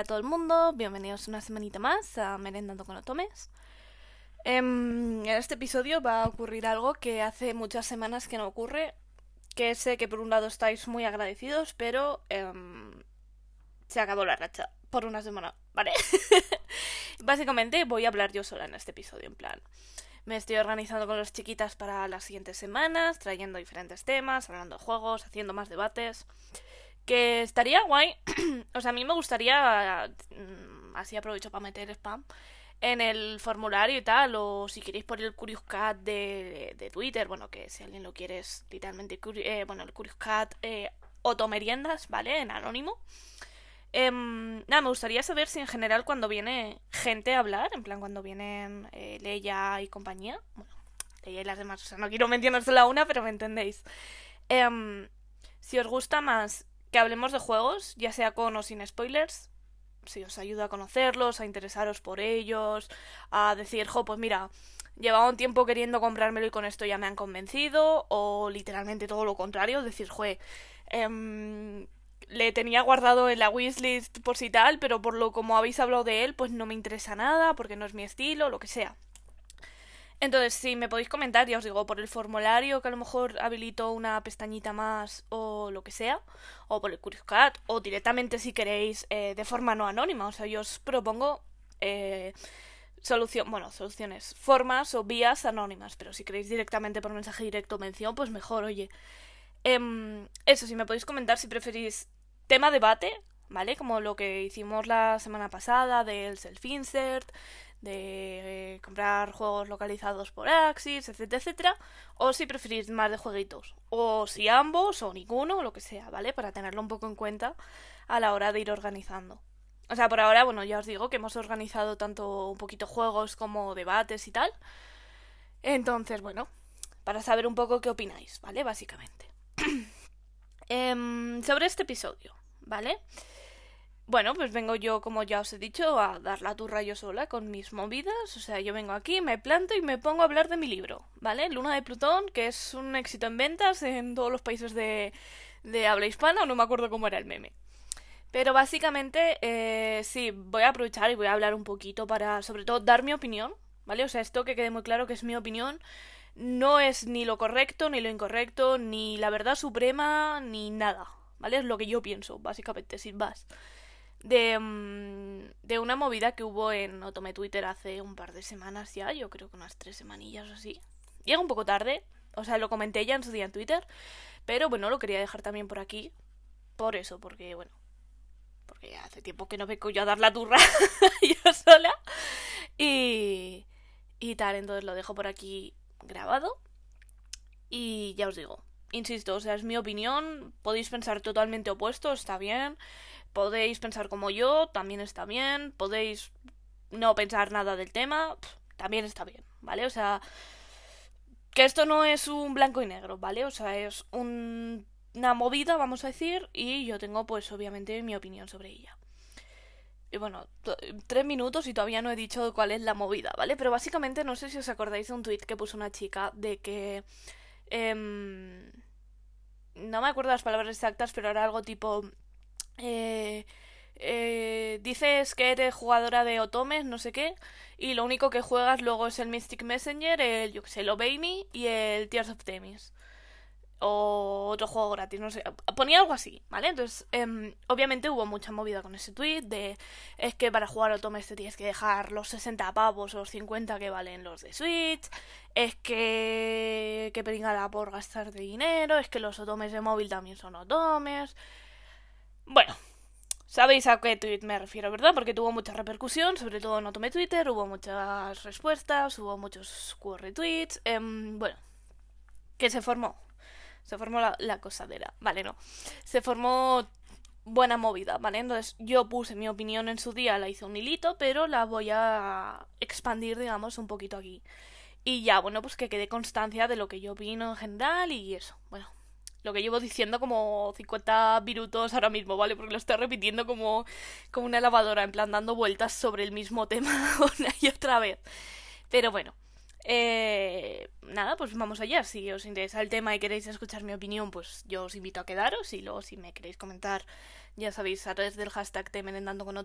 A todo el mundo, bienvenidos una semanita más a Merendando con Otomes. Em, en este episodio va a ocurrir algo que hace muchas semanas que no ocurre, que sé que por un lado estáis muy agradecidos, pero em, se acabó la racha por una semana, ¿vale? Básicamente voy a hablar yo sola en este episodio, en plan. Me estoy organizando con las chiquitas para las siguientes semanas, trayendo diferentes temas, hablando de juegos, haciendo más debates. Que estaría guay. o sea, a mí me gustaría. mm, Así aprovecho para meter spam. En el formulario y tal, o si queréis por el Curious Cat de, de Twitter, bueno, que si alguien lo quiere es literalmente. Eh, bueno, el Curious Cat eh, Otomeriendas, ¿vale? En anónimo. Em, nada, me gustaría saber si en general cuando viene gente a hablar, en plan cuando vienen eh, Leia y compañía, bueno, Leia y las demás, o sea, no quiero mencionar solo una, pero me entendéis. Em, si os gusta más que hablemos de juegos, ya sea con o sin spoilers, si os ayuda a conocerlos, a interesaros por ellos, a decir, jo, pues mira, llevaba un tiempo queriendo comprármelo y con esto ya me han convencido, o literalmente todo lo contrario, decir, jue, em, le tenía guardado en la wishlist por si tal, pero por lo como habéis hablado de él, pues no me interesa nada, porque no es mi estilo, lo que sea. Entonces, si me podéis comentar, ya os digo, por el formulario que a lo mejor habilito una pestañita más o lo que sea, o por el Curious Cat, o directamente si queréis eh, de forma no anónima. O sea, yo os propongo eh, solución, bueno, soluciones, formas o vías anónimas, pero si queréis directamente por mensaje directo o mención, pues mejor, oye. Em, eso, si me podéis comentar si preferís tema debate, ¿vale? Como lo que hicimos la semana pasada del self-insert, de eh, comprar juegos localizados por Axis, etcétera, etcétera. O si preferís más de jueguitos. O si ambos, o ninguno, o lo que sea, ¿vale? Para tenerlo un poco en cuenta a la hora de ir organizando. O sea, por ahora, bueno, ya os digo que hemos organizado tanto un poquito juegos como debates y tal. Entonces, bueno, para saber un poco qué opináis, ¿vale? Básicamente. Em, sobre este episodio, ¿vale? Bueno, pues vengo yo, como ya os he dicho, a dar la turra yo sola con mis movidas. O sea, yo vengo aquí, me planto y me pongo a hablar de mi libro, ¿vale? Luna de Plutón, que es un éxito en ventas en todos los países de, habla hispana, o no me acuerdo cómo era el meme. Pero básicamente, eh, sí, voy a aprovechar y voy a hablar un poquito para, sobre todo, dar mi opinión, ¿vale? O sea, esto que quede muy claro que es mi opinión. No es ni lo correcto, ni lo incorrecto, ni la verdad suprema, ni nada, ¿vale? Es lo que yo pienso, básicamente, sin más de, mm, de una movida que hubo en Otome Twitter hace un par de semanas ya, yo creo que unas tres semanillas o así. Llega un poco tarde, o sea, lo comenté ya en su día en Twitter, pero bueno, lo quería dejar también por aquí, por eso, porque bueno, porque hace tiempo que no vengo yo a dar la turra yo sola y, y tal, entonces lo dejo por aquí grabado y ya os digo, insisto, o sea, es mi opinión, podéis pensar totalmente opuesto, está bien, podéis pensar como yo, también está bien, podéis no pensar nada del tema, también está bien, ¿vale? O sea, que esto no es un blanco y negro, ¿vale? O sea, es un- una movida, vamos a decir, y yo tengo pues obviamente mi opinión sobre ella. Y bueno, tres minutos y todavía no he dicho cuál es la movida, ¿vale? Pero básicamente no sé si os acordáis de un tweet que puso una chica de que... em, no me acuerdo las palabras exactas, pero era algo tipo... eh, eh, dices que eres jugadora de Otomes, no sé qué, y lo único que juegas luego es el Mystic Messenger, el, yo que sé, el Obey Me y el Tears of Themis. O otro juego gratis, no sé. Ponía algo así, ¿vale? Entonces, em, obviamente hubo mucha movida con ese tweet de es que para jugar Otomes te tienes que dejar los 60 pavos o los 50 que valen los de Switch. Es que... que pringada por gastar de dinero. Es que los Otomes de móvil también son Otomes. Bueno, Sabéis a qué tweet me refiero, ¿verdad? Porque tuvo mucha repercusión, sobre todo en Otome Twitter, hubo muchas respuestas, hubo muchos retweets. em, bueno, que se formó. Se formó la, la cosadera. Vale, no. Se formó buena movida, ¿vale? Entonces yo puse mi opinión en su día, la hice un hilito, pero la voy a expandir, digamos, un poquito aquí. Y ya, bueno, pues que quede constancia de lo que yo opino en general y eso. Bueno, lo que llevo diciendo como 50 minutos ahora mismo, ¿vale? Porque lo estoy repitiendo como, como una lavadora, en plan dando vueltas sobre el mismo tema una y otra vez. Pero bueno, Eh, nada, pues vamos allá. Si os interesa el tema y queréis escuchar mi opinión, pues yo os invito a quedaros. Y luego, si me queréis comentar, ya sabéis, a través del hashtag Temerendando con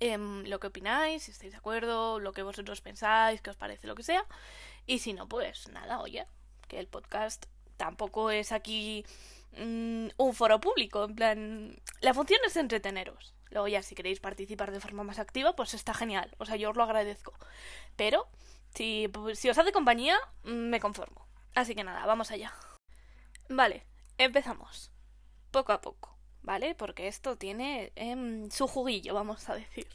em, lo que opináis, si estáis de acuerdo, lo que vosotros pensáis, qué os parece, lo que sea. Y si no, pues nada, oye, que el podcast tampoco es aquí mm, un foro público. En plan, la función es entreteneros. Luego ya si queréis participar de forma más activa, pues está genial. O sea, yo os lo agradezco. Pero si, pues, si os hace compañía, me conformo. Así que nada, vamos allá. Vale, empezamos. Poco a poco, ¿vale? Porque esto tiene em, su juguillo, vamos a decir.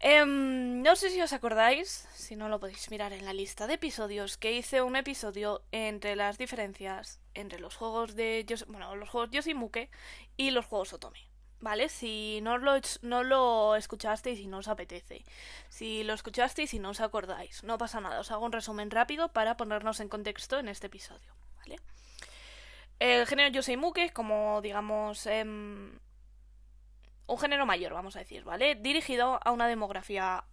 Em, no sé si os acordáis, si no lo podéis mirar en la lista de episodios, que hice un episodio entre las diferencias entre los juegos de bueno, los juegos Yoshimuke y los juegos Otome. ¿vale? Si no lo, no lo escuchasteis y no os apetece. Si lo escuchasteis y no os acordáis. No pasa nada, os hago un resumen rápido para ponernos en contexto en este episodio, ¿vale? El género Yosei Muke como, digamos, em, un género mayor, vamos a decir, ¿vale? Dirigido a una demografía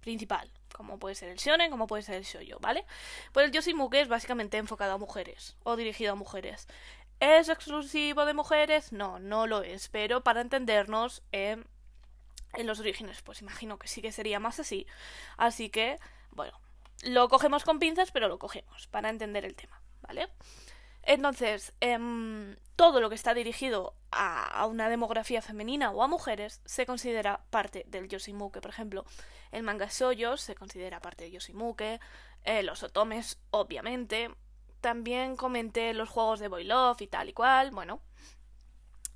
principal, como puede ser el shonen, como puede ser el shoujo, ¿vale? Pues el Yosei Muke es básicamente enfocado a mujeres, o dirigido a mujeres. ¿Es exclusivo de mujeres? No, no lo es. Pero para entendernos en los orígenes, pues imagino que sí que sería más así. Así que, bueno, lo cogemos con pinzas, pero lo cogemos para entender el tema, ¿vale? Entonces, em, todo lo que está dirigido a, una demografía femenina o a mujeres se considera parte del Yoshimuke. Por ejemplo, el manga Shoujo se considera parte del Yoshimuke, eh, los otomes, obviamente, también comenté los juegos de Boy Love y tal y cual. Bueno,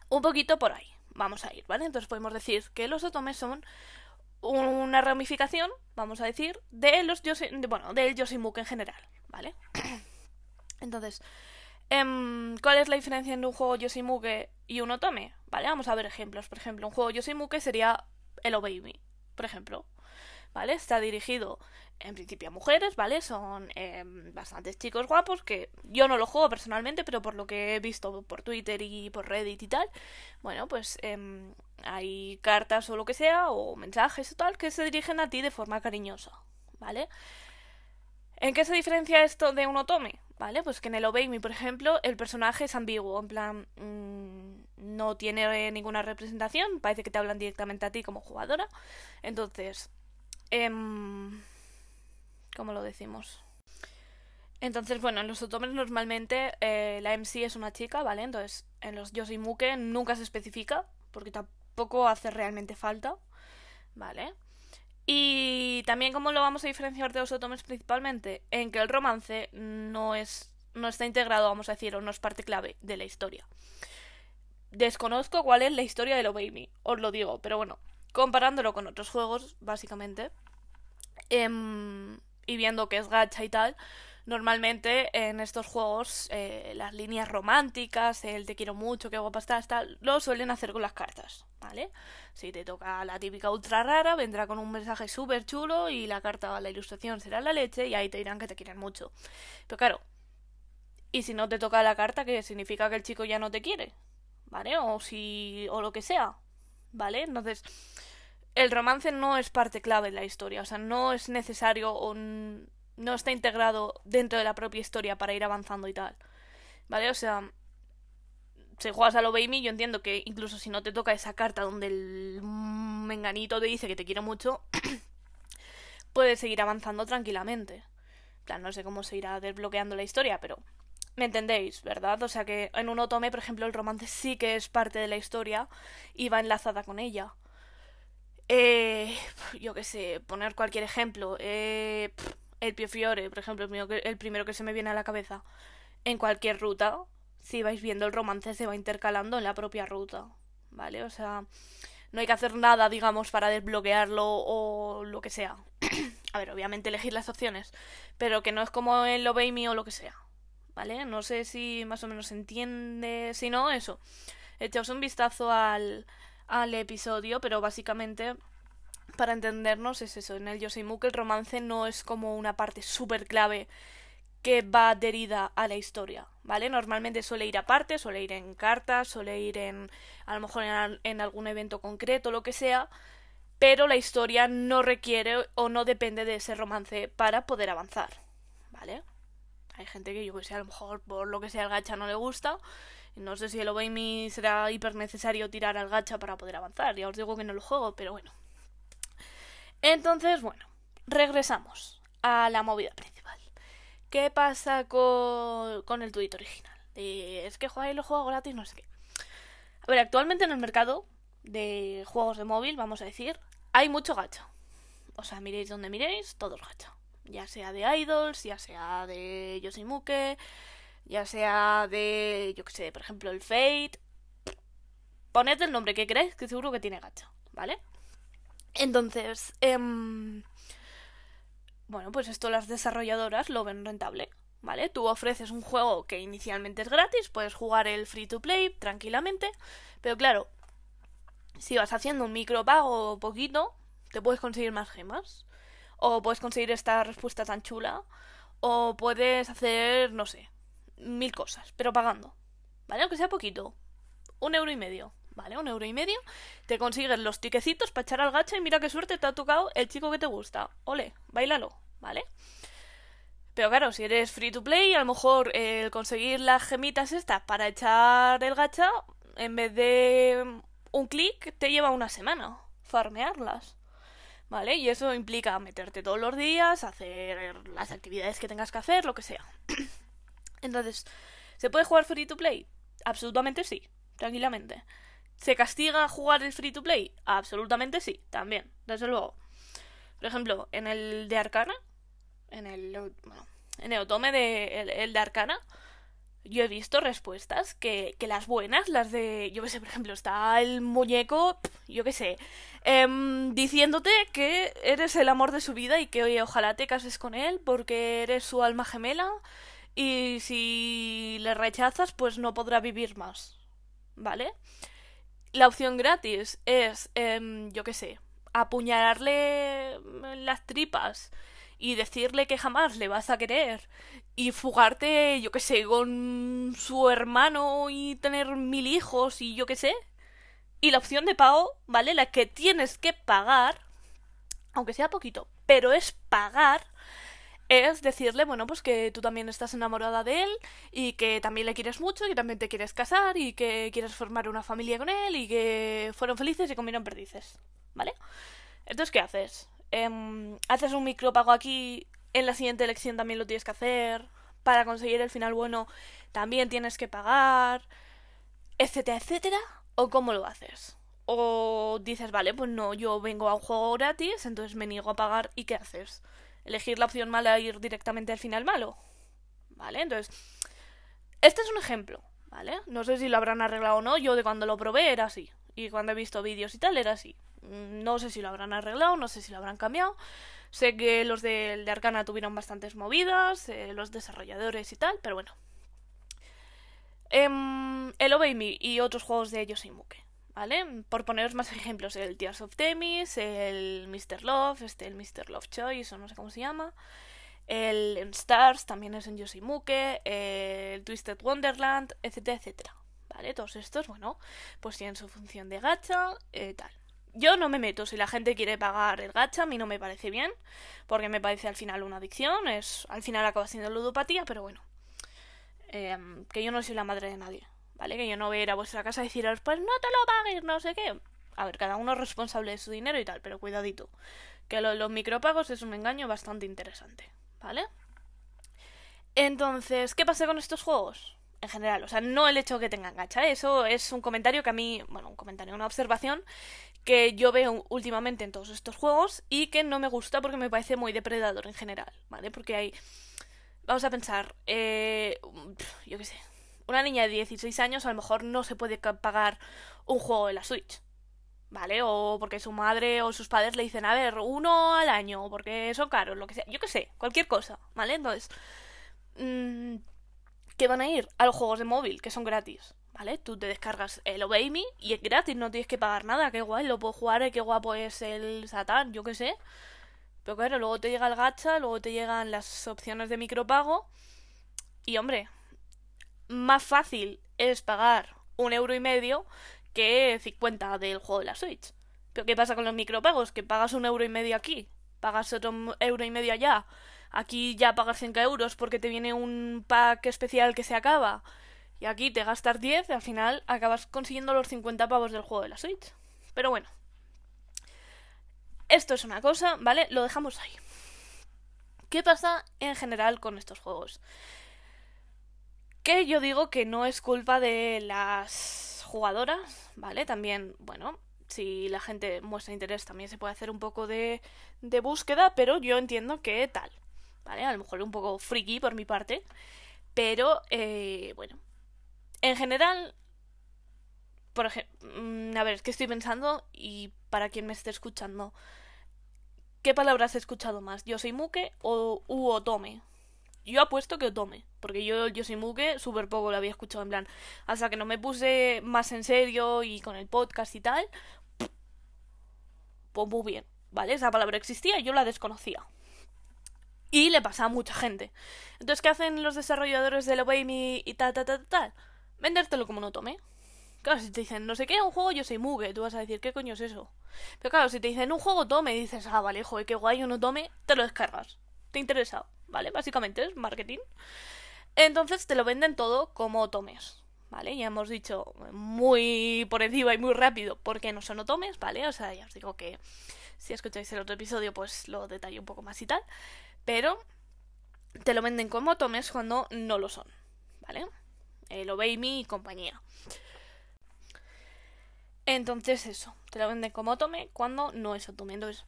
un poquito por ahí. Vamos a ir, ¿vale? Entonces podemos decir que los otomes son una ramificación, vamos a decir, de los bueno, del Yoshimuke en general, ¿vale? Entonces, em, ¿cuál es la diferencia entre un juego Yoshimuke y un otome? ¿Vale? Vamos a ver ejemplos. Por ejemplo, un juego Yoshimuke sería el Baby, por ejemplo. ¿Vale? Está dirigido en principio a mujeres, ¿vale? Son eh, bastantes chicos guapos que yo no lo juego personalmente, pero por lo que he visto por Twitter y por Reddit y tal, bueno, pues em, hay cartas o lo que sea, o mensajes o tal, que se dirigen a ti de forma cariñosa, ¿vale? ¿En qué se diferencia esto de un otome? ¿Vale? Pues que en el Obey por ejemplo, el personaje es ambiguo, en plan, mm, no tiene ninguna representación, parece que te hablan directamente a ti como jugadora. Entonces, eh, como lo decimos. Entonces, bueno, en los otomes normalmente eh, la MC es una chica, ¿vale? Entonces, en los Yoshimuke nunca se especifica, porque tampoco hace realmente falta, ¿vale? Y también, ¿cómo lo vamos a diferenciar de los otomes principalmente? En que el romance no es. no está integrado, vamos a decir, o no es parte clave de la historia. Desconozco cuál es la historia de lo Baby, os lo digo, pero bueno, comparándolo con otros juegos, básicamente. Eh, y viendo que es gacha y tal, normalmente en estos juegos eh, las líneas románticas, el te quiero mucho, qué guapa estás, tal, lo suelen hacer con las cartas, ¿vale? Si te toca la típica ultra rara, vendrá con un mensaje súper chulo y la carta, la ilustración será la leche y ahí te dirán que te quieren mucho. Pero claro, y si no te toca la carta, que significa que el chico ya no te quiere, ¿vale? O si, o lo que sea, ¿vale? Entonces el romance no es parte clave de la historia, o sea, no es necesario o no está integrado dentro de la propia historia para ir avanzando y tal. ¿Vale? O sea, si juegas a lo Baby, yo entiendo que incluso si no te toca esa carta donde el menganito te dice que te quiere mucho, puedes seguir avanzando tranquilamente. En plan, no sé cómo se irá desbloqueando la historia, pero me entendéis, ¿verdad? O sea que en un otome, por ejemplo, el romance sí que es parte de la historia y va enlazada con ella. Eh, yo qué sé, poner cualquier ejemplo. Eh, el Pio Fiore, por ejemplo, el primero que se me viene a la cabeza. En cualquier ruta, si vais viendo el romance, se va intercalando en la propia ruta. ¿Vale? O sea, no hay que hacer nada, digamos, para desbloquearlo o lo que sea. a ver, obviamente elegir las opciones, pero que no es como el Obey Me o lo que sea. ¿Vale? No sé si más o menos entiende. Si no, eso. Echaos un vistazo al, al episodio, pero básicamente para entendernos es eso, en el Yoseimuke el romance no es como una parte súper clave que va adherida a la historia, ¿vale? Normalmente suele ir aparte, suele ir en cartas, suele ir en a lo mejor en, algún evento concreto, lo que sea, pero la historia no requiere o no depende de ese romance para poder avanzar, ¿vale? Hay gente que yo que sé, a lo mejor por lo que sea el gacha no le gusta. No sé si el Obey será hiper necesario tirar al gacha para poder avanzar. Ya os digo que no lo juego, pero bueno. Entonces, bueno, regresamos a la movida principal. ¿Qué pasa con, el tweet original? es que jugáis los juegos gratis, no sé qué. A ver, actualmente en el mercado de juegos de móvil, vamos a decir, hay mucho gacha. O sea, miréis donde miréis, todo es gacha. Ya sea de Idols, ya sea de Yoshimuke, ya sea de, yo que sé, por ejemplo, el Fate. Poned el nombre que queréis, que seguro que tiene gacha, ¿vale? Entonces, em, bueno, pues esto las desarrolladoras lo ven rentable, ¿vale? Tú ofreces un juego que inicialmente es gratis, puedes jugar el free to play tranquilamente, pero claro, si vas haciendo un micropago poquito, te puedes conseguir más gemas. O puedes conseguir esta respuesta tan chula. O puedes hacer, no sé, mil cosas, pero pagando. ¿Vale? Aunque sea poquito. Un euro y medio. ¿Vale? Un euro y medio. Te consigues los tiquecitos para echar al gacha y mira qué suerte te ha tocado el chico que te gusta. Ole, bailalo. ¿Vale? Pero claro, si eres free to play, a lo mejor el conseguir las gemitas estas para echar el gacha, en vez de un clic, te lleva una semana farmearlas. ¿Vale? Y eso implica meterte todos los días, hacer las actividades que tengas que hacer, lo que sea. Entonces, ¿se puede jugar free to play? Absolutamente sí, tranquilamente. ¿Se castiga jugar el free to play? Absolutamente sí, también, desde luego. Por ejemplo, en el de Arcana, en el, en el Otome de, el, de Arcana, yo he visto respuestas que, que las buenas, las de, yo qué sé, por ejemplo, está el muñeco, yo qué sé, em, diciéndote que eres el amor de su vida y que, oye, ojalá te cases con él porque eres su alma gemela y si le rechazas, pues no podrá vivir más. ¿Vale? La opción gratis es, em, yo qué sé, apuñalarle las tripas y decirle que jamás le vas a querer y fugarte, yo qué sé, con su hermano y tener mil hijos y yo qué sé. Y la opción de pago, ¿vale? La que tienes que pagar, aunque sea poquito, pero es pagar es decirle, bueno, pues que tú también estás enamorada de él y que también le quieres mucho y que también te quieres casar y que quieres formar una familia con él y que fueron felices y comieron perdices, ¿vale? Entonces, ¿qué haces? Em, haces un micropago aquí, en la siguiente elección también lo tienes que hacer, para conseguir el final bueno también tienes que pagar, etcétera, etcétera, o cómo lo haces. O dices, vale, pues no, yo vengo a un juego gratis, entonces me niego a pagar y ¿qué haces? Elegir la opción mala e ir directamente al final malo. ¿Vale? Entonces, este es un ejemplo, ¿vale? No sé si lo habrán arreglado o no, yo de cuando lo probé era así. Y cuando he visto vídeos y tal era así. Mm, no sé si lo habrán arreglado, no sé si lo habrán cambiado. Sé que los de, Arcana tuvieron bastantes movidas, eh, los desarrolladores y tal, pero bueno. Em, el Obey Me y otros juegos de Yoshimuke. ¿Vale? Por poneros más ejemplos, el Tears of Temis, el Mr. Love, este, el Mr. Love Choice, o no sé cómo se llama. El Stars también es en Yoshimuke, el Twisted Wonderland, etcétera, etcétera. ¿Vale? Todos estos, bueno, pues tienen su función de gacha, eh, tal. Yo no me meto, si la gente quiere pagar el gacha, a mí no me parece bien, porque me parece al final una adicción, es al final acaba siendo ludopatía, pero bueno, em, que yo no soy la madre de nadie. ¿Vale? Que yo no voy a ir a vuestra casa a deciros, pues no te lo pagues, no sé qué. A ver, cada uno es responsable de su dinero y tal, pero cuidadito. Que lo, los micropagos es un engaño bastante interesante, ¿vale? Entonces, ¿qué pasa con estos juegos? En general, o sea, no el hecho que tengan gacha, eso es un comentario que a mí, bueno, un comentario, una observación que yo veo últimamente en todos estos juegos y que no me gusta porque me parece muy depredador en general, ¿vale? Porque hay, vamos a pensar, eh, yo qué sé, una niña de 16 años a lo mejor no se puede pagar un juego de la Switch. ¿Vale? O porque su madre o sus padres le dicen, a ver, uno al año, porque son caros, lo que sea. Yo qué sé, cualquier cosa, ¿vale? Entonces, mmm, que van a ir a los juegos de móvil, que son gratis, ¿vale? Tú te descargas el Obey Me y es gratis, no tienes que pagar nada, qué guay, lo puedo jugar, qué guapo es el Satán, yo qué sé. Pero claro, luego te llega el gacha, luego te llegan las opciones de micropago. Y hombre, más fácil es pagar un euro y medio que 50 del juego de la Switch. Pero ¿qué pasa con los micropagos? Que pagas un euro y medio aquí, pagas otro euro y medio allá. Aquí ya pagas 5 euros porque te viene un pack especial que se acaba. Y aquí te gastas 10 y al final acabas consiguiendo los 50 pavos del juego de la Switch. Pero bueno. Esto es una cosa, ¿vale? Lo dejamos ahí. ¿Qué pasa en general con estos juegos? Que yo digo que no es culpa de las jugadoras, ¿vale? También, bueno, si la gente muestra interés también se puede hacer un poco de, de búsqueda, pero yo entiendo que tal, ¿vale? A lo mejor un poco friki por mi parte, pero, eh, bueno, en general, por ejemplo, mm, a ver, es que estoy pensando y para quien me esté escuchando, ¿qué palabras he escuchado más? ¿Yo soy Muke o u Otome? Yo apuesto que Otome, porque yo, yo soy Muke, súper poco lo había escuchado en plan. Hasta que no me puse más en serio y con el podcast y tal, pues muy bien, ¿vale? Esa palabra existía y yo la desconocía. Y le pasa a mucha gente. Entonces, ¿qué hacen los desarrolladores de Obey y tal, tal, tal, tal? Vendértelo como un Otome. Claro, si te dicen, no sé qué, un juego, yo soy Muge, tú vas a decir, ¿qué coño es eso? Pero claro, si te dicen un juego tome, dices, ah, vale, joder, qué guay, uno tome, te lo descargas. Te interesa, ¿vale? Básicamente es marketing. Entonces te lo venden todo como tomes, ¿vale? Ya hemos dicho muy por encima y muy rápido por qué no son otomes, ¿vale? O sea, ya os digo que si escucháis el otro episodio, pues lo detallo un poco más y tal. Pero te lo venden como tomes cuando no lo son, ¿vale? El Obey y compañía. Entonces eso, te lo venden como Otome cuando no es Otome. Entonces,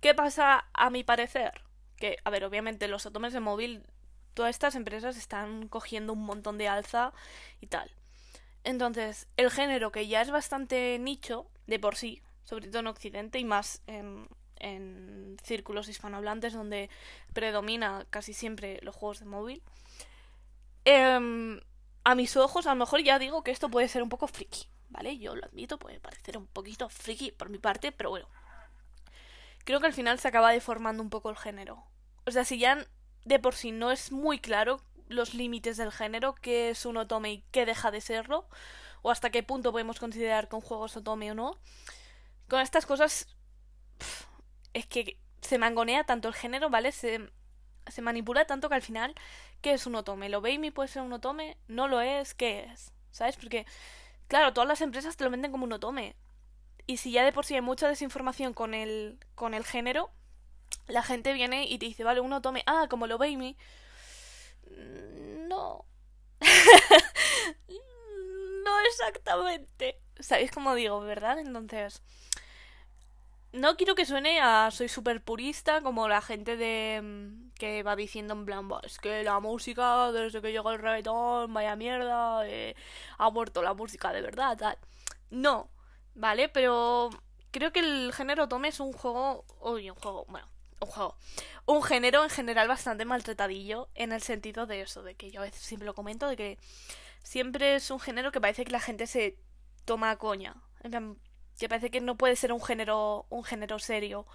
¿qué pasa a mi parecer? Que, a ver, obviamente los Otomes de móvil, todas estas empresas están cogiendo un montón de alza y tal. Entonces, el género que ya es bastante nicho de por sí, sobre todo en Occidente y más en, en círculos hispanohablantes donde predomina casi siempre los juegos de móvil, eh, a mis ojos a lo mejor ya digo que esto puede ser un poco friki. ¿vale? Yo lo admito, puede parecer un poquito friki por mi parte, pero bueno. Creo que al final se acaba deformando un poco el género. O sea, si ya de por sí no es muy claro los límites del género, qué es un otome y qué deja de serlo, o hasta qué punto podemos considerar que un juego es otome o no, con estas cosas es que se mangonea tanto el género, ¿vale? Se, se manipula tanto que al final, ¿qué es un otome? ¿Lo veis puede ser un otome? ¿No lo es? ¿Qué es? ¿Sabes? Porque Claro, todas las empresas te lo venden como un otome. Y si ya de por sí hay mucha desinformación con el, con el género, la gente viene y te dice, vale, un otome, ah, como lo baby. No. no exactamente. ¿Sabéis cómo digo, verdad? Entonces, no quiero que suene a soy súper purista como la gente de mm, que va diciendo en plan es que la música desde que llegó el reggaetón vaya mierda eh, ha muerto la música de verdad tal no vale pero creo que el género tome es un juego uy un juego bueno un juego un género en general bastante maltratadillo en el sentido de eso de que yo a veces siempre lo comento de que siempre es un género que parece que la gente se toma a coña. En plan, que parece que no puede ser un género un género serio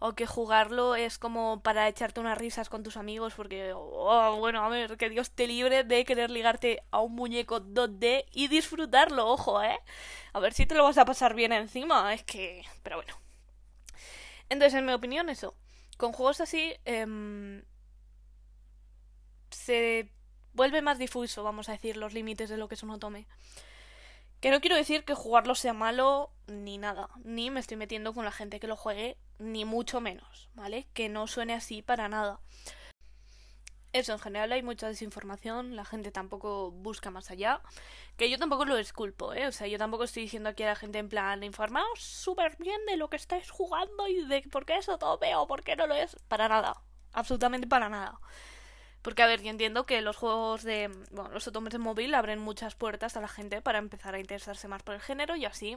o que jugarlo es como para echarte unas risas con tus amigos porque oh, bueno a ver que Dios te libre de querer ligarte a un muñeco 2D y disfrutarlo ojo eh a ver si te lo vas a pasar bien encima es que pero bueno. Entonces en mi opinión eso con juegos así eh, se vuelve más difuso vamos a decir los límites de lo que es un otome que no quiero decir que jugarlo sea malo ni nada, ni me estoy metiendo con la gente que lo juegue, ni mucho menos, ¿vale? Que no suene así para nada. Eso, en general hay mucha desinformación, la gente tampoco busca más allá, que yo tampoco lo disculpo, ¿eh? O sea, yo tampoco estoy diciendo aquí a la gente en plan, informaos súper bien de lo que estáis jugando y de por qué eso todo veo, por qué no lo es, para nada, absolutamente para nada. Porque, a ver, yo entiendo que los juegos de. Bueno, los otomes de móvil abren muchas puertas a la gente para empezar a interesarse más por el género y así,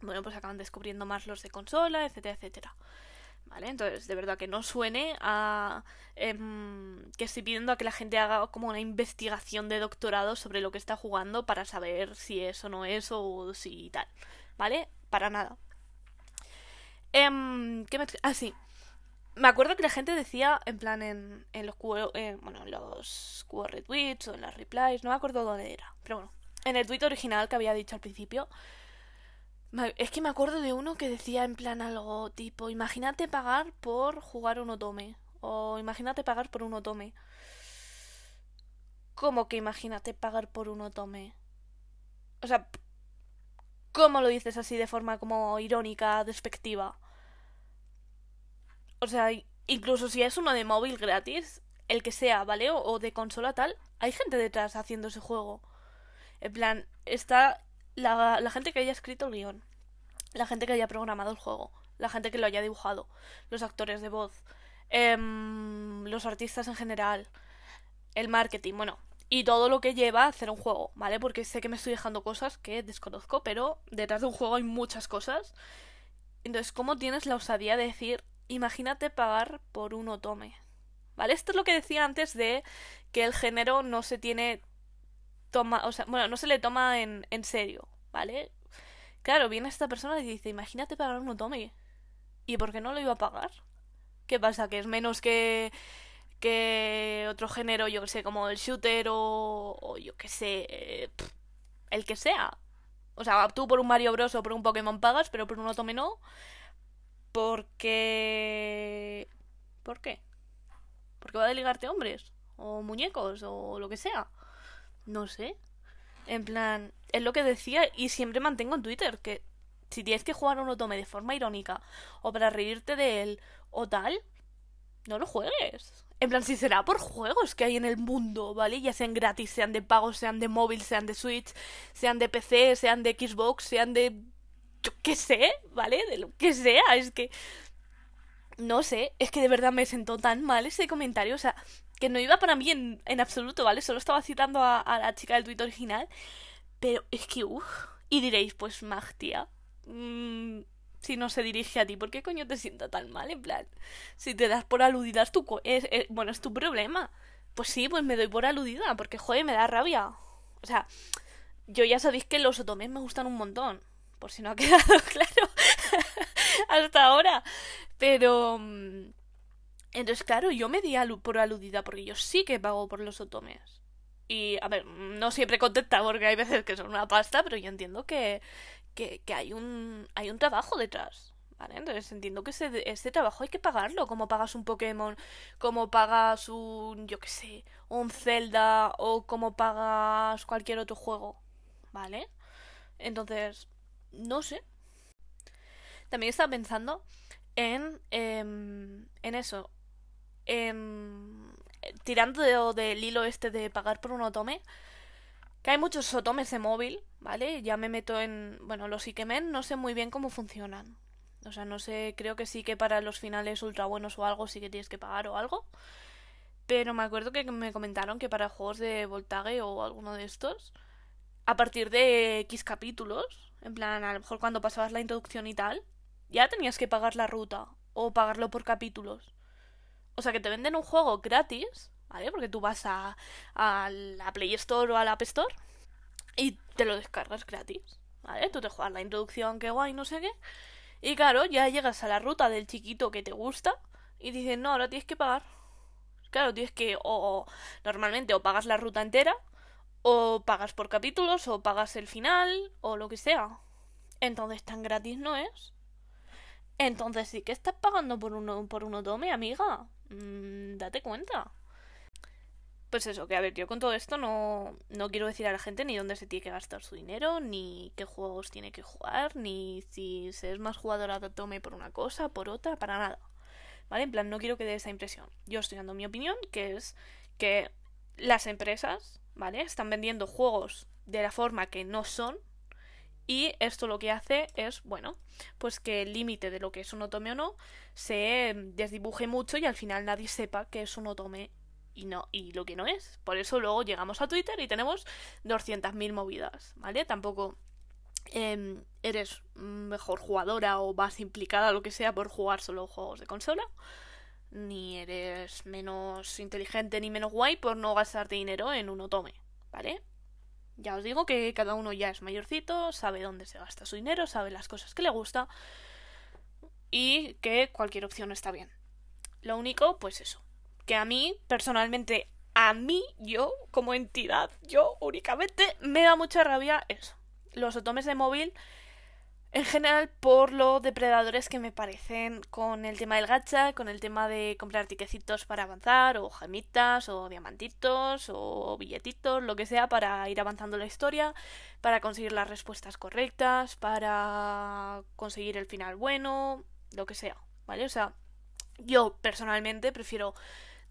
bueno, pues acaban descubriendo más los de consola, etcétera, etcétera. ¿Vale? Entonces, de verdad que no suene a. Em, que estoy pidiendo a que la gente haga como una investigación de doctorado sobre lo que está jugando para saber si es o no es o si tal. ¿Vale? Para nada. Eh, ¿Qué me.? Ah, sí me acuerdo que la gente decía, en plan, en, en los, eh, bueno, en los QR retweets o en las replies, no me acuerdo dónde era, pero bueno, en el tweet original que había dicho al principio, Es que me acuerdo de uno que decía en plan algo tipo, imagínate pagar por jugar un otome. O imagínate pagar por un otome. ¿Cómo que imagínate pagar por un otome? O sea, ¿cómo lo dices así de forma como irónica, despectiva? O sea, incluso si es uno de móvil gratis, el que sea, ¿vale? O, de consola tal, hay gente detrás haciendo ese juego. En plan, está la, gente que haya escrito el guion, la gente que haya programado el juego, la gente que lo haya dibujado, los actores de voz, em, los artistas en general, el marketing, bueno, y todo lo que lleva a hacer un juego, ¿vale? Porque sé que me estoy dejando cosas que desconozco, pero detrás de un juego hay muchas cosas. Entonces, ¿cómo tienes la osadía de decir, imagínate pagar por un otome? ¿Vale? Esto es lo que decía antes de que el género no se tiene toma, o sea, bueno, no se le toma en, en serio, ¿vale? Claro, viene esta persona y dice, imagínate pagar un otome. ¿Y por qué no lo iba a pagar? ¿Qué pasa? ¿Que es menos que, que otro género, yo que sé, como el shooter o, o yo que sé, el que sea? O sea, tú por un Mario Bros o por un Pokémon pagas, pero por un otome no. Porque... ¿Por qué? Porque va a ligarte hombres, o muñecos, o lo que sea. No sé. En plan, es lo que decía y siempre mantengo en Twitter, que si tienes que jugar un otome de forma irónica, o para reírte de él, o tal, no lo juegues. En plan, si será por juegos que hay en el mundo, ¿vale? Ya sean gratis, sean de pago, sean de móvil, sean de Switch, sean de PC, sean de Xbox, sean de... Yo qué sé, ¿vale? De lo que sea, es que no sé, es que de verdad me sentó tan mal ese comentario, o sea, que no iba para mí en, absoluto, ¿vale? Solo estaba citando a, la chica del tuit original, pero es que, uff, y diréis, pues Mag, tía, mmm, si no se dirige a ti, ¿por qué coño te sienta tan mal? En plan, si te das por aludida, es tu, es, es, bueno, es tu problema. Pues sí, pues me doy por aludida, porque joder, me da rabia. O sea, yo ya sabéis que los otomes me gustan un montón, por si no ha quedado claro hasta ahora. Pero... Mm, entonces, claro, yo me di por aludida porque yo sí que pago por los otomes. Y, a ver, no siempre contenta porque hay veces que son una pasta, pero yo entiendo que, que, hay, un, hay un trabajo detrás. ¿Vale? Entonces entiendo que ese, ese trabajo hay que pagarlo, como pagas un Pokémon, como pagas un, yo qué sé, un Zelda o como pagas cualquier otro juego, ¿vale? Entonces, no sé. También estaba pensando en, em, en eso, en, tirando de, del hilo este de pagar por un otome, que hay muchos otomes de móvil, ¿vale? Ya me meto en, bueno, los Ikemen no sé muy bien cómo funcionan. O sea, no sé, creo que sí que para los finales ultra buenos o algo sí que tienes que pagar o algo. Pero me acuerdo que me comentaron que para juegos de Voltage o alguno de estos, a partir de X capítulos, en plan, a lo mejor cuando pasabas la introducción y tal, ya tenías que pagar la ruta o pagarlo por capítulos. O sea que te venden un juego gratis, ¿vale? Porque tú vas a, a la Play Store o a la App Store y te lo descargas gratis, ¿vale? Tú te juegas la introducción, qué guay, no sé qué. Y claro, ya llegas a la ruta del chiquito que te gusta y dices, no, ahora tienes que pagar. Claro, tienes que, o, normalmente, o pagas la ruta entera, o pagas por capítulos, o pagas el final, o lo que sea. Entonces tan gratis no es. Entonces sí que estás pagando por uno por un otome, amiga. Mm, date cuenta. Pues eso, que a ver, yo con todo esto no, no quiero decir a la gente ni dónde se tiene que gastar su dinero, ni qué juegos tiene que jugar, ni si se es más jugadora de otome por una cosa, por otra, para nada. ¿Vale? En plan, no quiero que dé esa impresión. Yo estoy dando mi opinión, que es que las empresas, ¿vale? Están vendiendo juegos de la forma que no son, y esto lo que hace es, bueno, pues que el límite de lo que es un otome o no se desdibuje mucho y al final nadie sepa que es un otome y no y lo que no es. Por eso luego llegamos a Twitter y tenemos 200.000 movidas, ¿vale? Tampoco eh, eres mejor jugadora o más implicada lo que sea por jugar solo juegos de consola, ni eres menos inteligente ni menos guay por no gastarte dinero en un otome, ¿vale? Ya os digo que cada uno ya es mayorcito, sabe dónde se gasta su dinero, sabe las cosas que le gusta y que cualquier opción está bien. Lo único, pues eso, que a mí, personalmente, a mí, yo, como entidad, yo únicamente, me da mucha rabia eso. Los otomes de móvil, En general, por los depredadores que me parecen con el tema del gacha, con el tema de comprar tiquecitos para avanzar, o gemitas, o diamantitos, o billetitos, lo que sea, para ir avanzando la historia, para conseguir las respuestas correctas, para conseguir el final bueno, lo que sea, ¿vale? O sea, yo personalmente prefiero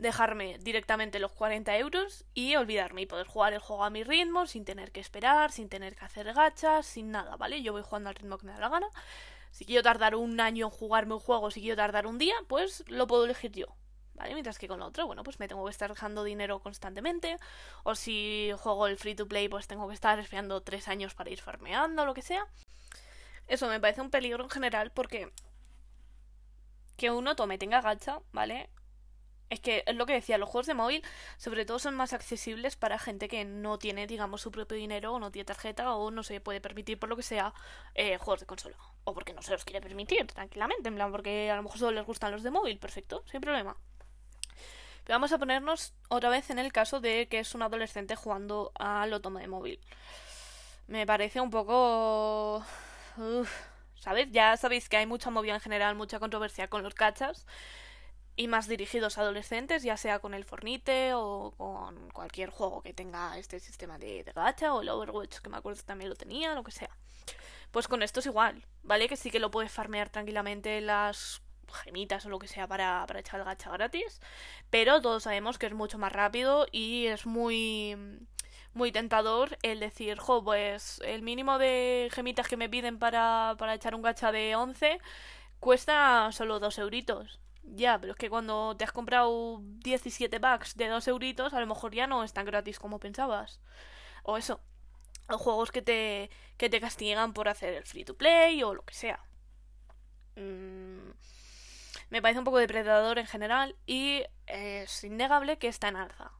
dejarme directamente los 40 euros y olvidarme y poder jugar el juego a mi ritmo sin tener que esperar, sin tener que hacer gachas, sin nada, ¿vale? Yo voy jugando al ritmo que me da la gana. Si quiero tardar un año en jugarme un juego, si quiero tardar un día, pues lo puedo elegir yo. ¿Vale? Mientras que con lo otro, bueno, pues me tengo que estar dejando dinero constantemente. O si juego el free to play, pues tengo que estar esperando tres años para ir farmeando, lo que sea. Eso me parece un peligro en general porque que uno tome, tenga gacha, ¿vale? Es que es lo que decía, los juegos de móvil sobre todo son más accesibles para gente que no tiene, digamos, su propio dinero o no tiene tarjeta o no se puede permitir por lo que sea eh, juegos de consola. O porque no se los quiere permitir, tranquilamente, en plan, porque a lo mejor solo les gustan los de móvil, perfecto, sin problema. Pero vamos a ponernos otra vez en el caso de que es un adolescente jugando al toma de móvil. Me parece un poco... ¿Sabes? Ya sabéis que hay mucha movida en general, mucha controversia con los cachas y más dirigidos a adolescentes, ya sea con el Fornite o con cualquier juego que tenga este sistema de, de gacha o el Overwatch, que me acuerdo también lo tenía, lo que sea. Pues con esto es igual, ¿vale? Que sí que lo puedes farmear tranquilamente las gemitas o lo que sea para, para echar el gacha gratis, pero todos sabemos que es mucho más rápido y es muy muy tentador el decir, jo, pues el mínimo de gemitas que me piden para, para echar un gacha de 11 cuesta solo dos euritos. Ya, pero es que cuando te has comprado 17 packs de 2 euritos, a lo mejor ya no es tan gratis como pensabas. O eso. O juegos que te, que te castigan por hacer el free to play o lo que sea. Mm, me parece un poco depredador en general y es innegable que está en alza.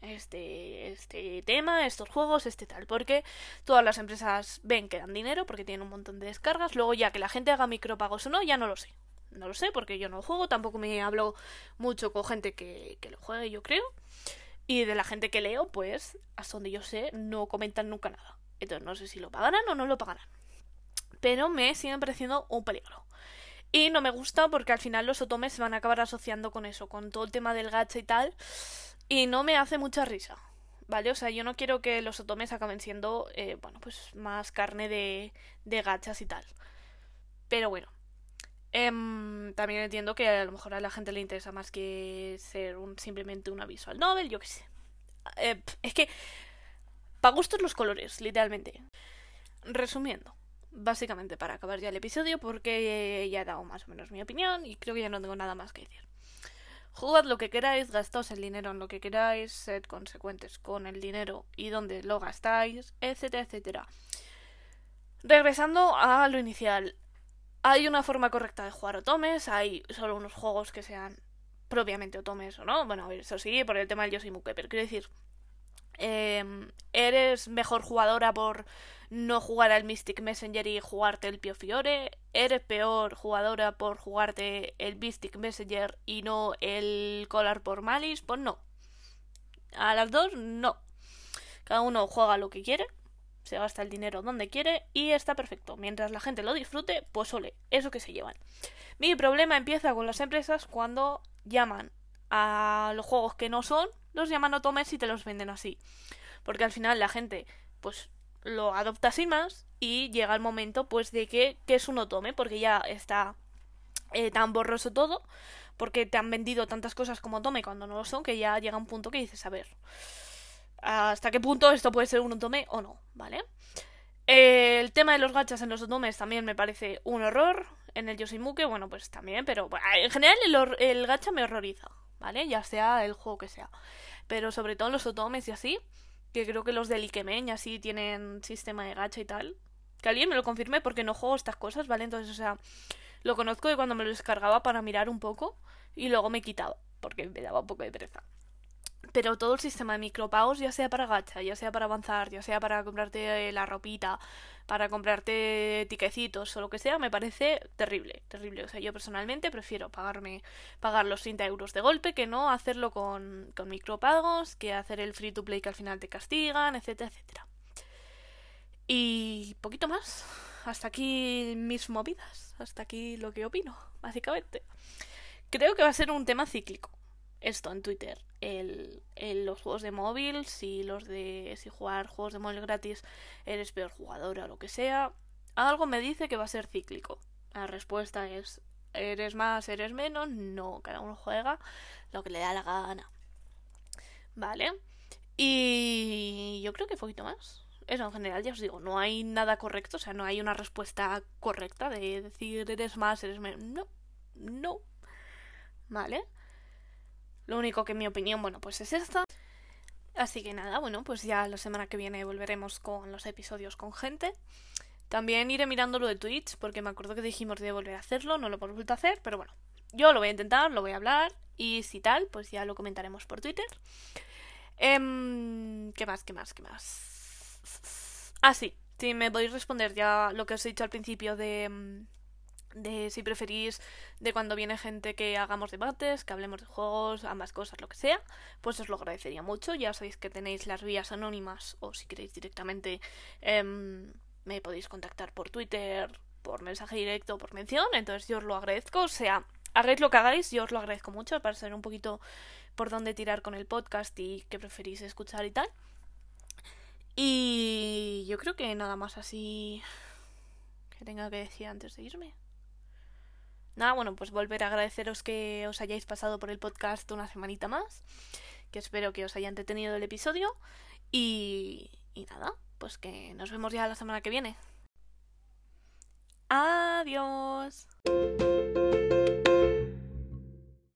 Este, este tema, estos juegos, este tal, porque todas las empresas ven que dan dinero porque tienen un montón de descargas, luego ya que la gente haga micropagos o no, ya no lo sé. No lo sé porque yo no lo juego, tampoco me hablo mucho con gente que, que lo juegue, yo creo. Y de la gente que leo, pues, hasta donde yo sé, no comentan nunca nada. Entonces no sé si lo pagarán o no lo pagarán. Pero me siguen pareciendo un peligro. Y no me gusta porque al final los otomes se van a acabar asociando con eso, con todo el tema del gacha y tal. Y no me hace mucha risa. ¿Vale? O sea, yo no quiero que los otomes acaben siendo, eh, bueno, pues más carne de, de gachas y tal. Pero bueno, Em, también entiendo que a lo mejor a la gente le interesa más que ser un, simplemente una visual novel, yo qué sé. Eh, es que, para gustos los colores, literalmente. Resumiendo, básicamente para acabar ya el episodio, porque ya he dado más o menos mi opinión y creo que ya no tengo nada más que decir. Jugad lo que queráis, gastaos el dinero en lo que queráis, sed consecuentes con el dinero y donde lo gastáis, etcétera, etcétera. Regresando a lo inicial, hay una forma correcta de jugar otomes, hay solo unos juegos que sean propiamente otomes o no. Bueno, eso sí, por el tema del Yoshimuke, pero quiero decir, em, eres mejor jugadora por no jugar al Mystic Messenger y jugarte el Pio Fiore, eres peor jugadora por jugarte el Mystic Messenger y no el Collar por Malice, pues no. A las dos, no. Cada uno juega lo que quiere se gasta el dinero donde quiere y está perfecto. Mientras la gente lo disfrute, pues ole, eso que se llevan. Mi problema empieza con las empresas cuando llaman a los juegos que no son, los llaman otomes y te los venden así. Porque al final la gente, pues lo adopta sin más y llega el momento, pues, de que, que es un otome, porque ya está eh, tan borroso todo, porque te han vendido tantas cosas como otome cuando no lo son, que ya llega un punto que dices, a ver, hasta qué punto esto puede ser un otome o no, ¿vale? El tema de los gachas en los otomes también me parece un horror. En el Yoshimuke, bueno, pues también, pero en general el, gacha me horroriza, ¿vale? Ya sea el juego que sea. Pero sobre todo en los otomes y así, que creo que los del Ikemen y así tienen sistema de gacha y tal. Que alguien me lo confirme porque no juego estas cosas, ¿vale? Entonces, o sea, lo conozco de cuando me lo descargaba para mirar un poco y luego me quitaba, porque me daba un poco de pereza pero todo el sistema de micropagos, ya sea para gacha, ya sea para avanzar, ya sea para comprarte eh, la ropita, para comprarte tiquecitos o lo que sea, me parece terrible, terrible. O sea, yo personalmente prefiero pagarme, pagar los 30 euros de golpe que no hacerlo con, con micropagos, que hacer el free to play que al final te castigan, etcétera, etcétera. Y poquito más. hasta aquí mis movidas, hasta aquí lo que opino, básicamente. Creo que va a ser un tema cíclico esto en Twitter. El, los juegos de móvil, si los de si jugar juegos de móvil gratis eres peor jugador o lo que sea, algo me dice que va a ser cíclico. La respuesta es eres más, eres menos, no, cada uno juega lo que le da la gana. ¿Vale? Y yo creo que poquito más. Eso en general ya os digo, no hay nada correcto, o sea, no hay una respuesta correcta de decir eres más, eres menos. No, no. ¿Vale? Lo único que en mi opinión, bueno, pues es esta. Así que nada, bueno, pues ya la semana que viene volveremos con los episodios con gente. También iré mirando lo de Twitch, porque me acuerdo que dijimos de volver a hacerlo, no lo hemos vuelto a hacer, pero bueno, yo lo voy a intentar, lo voy a hablar, y si tal, pues ya lo comentaremos por Twitter. Em, ¿Qué más? ¿Qué más? ¿Qué más? Ah, sí, si me podéis responder ya lo que os he dicho al principio de em, de si preferís de cuando viene gente que hagamos debates, que hablemos de juegos, ambas cosas, lo que sea, pues os lo agradecería mucho. Ya sabéis que tenéis las vías anónimas o si queréis directamente em, me podéis contactar por Twitter, por mensaje directo, por mención, entonces yo os lo agradezco. O sea, hagáis lo que hagáis, yo os lo agradezco mucho para saber un poquito por dónde tirar con el podcast y qué preferís escuchar y tal. Y yo creo que nada más así que tenga que decir antes de irme. Nada, bueno, pues volver a agradeceros que os hayáis pasado por el podcast una semanita más, que espero que os haya entretenido el episodio y, y nada, pues que nos vemos ya la semana que viene. Adiós.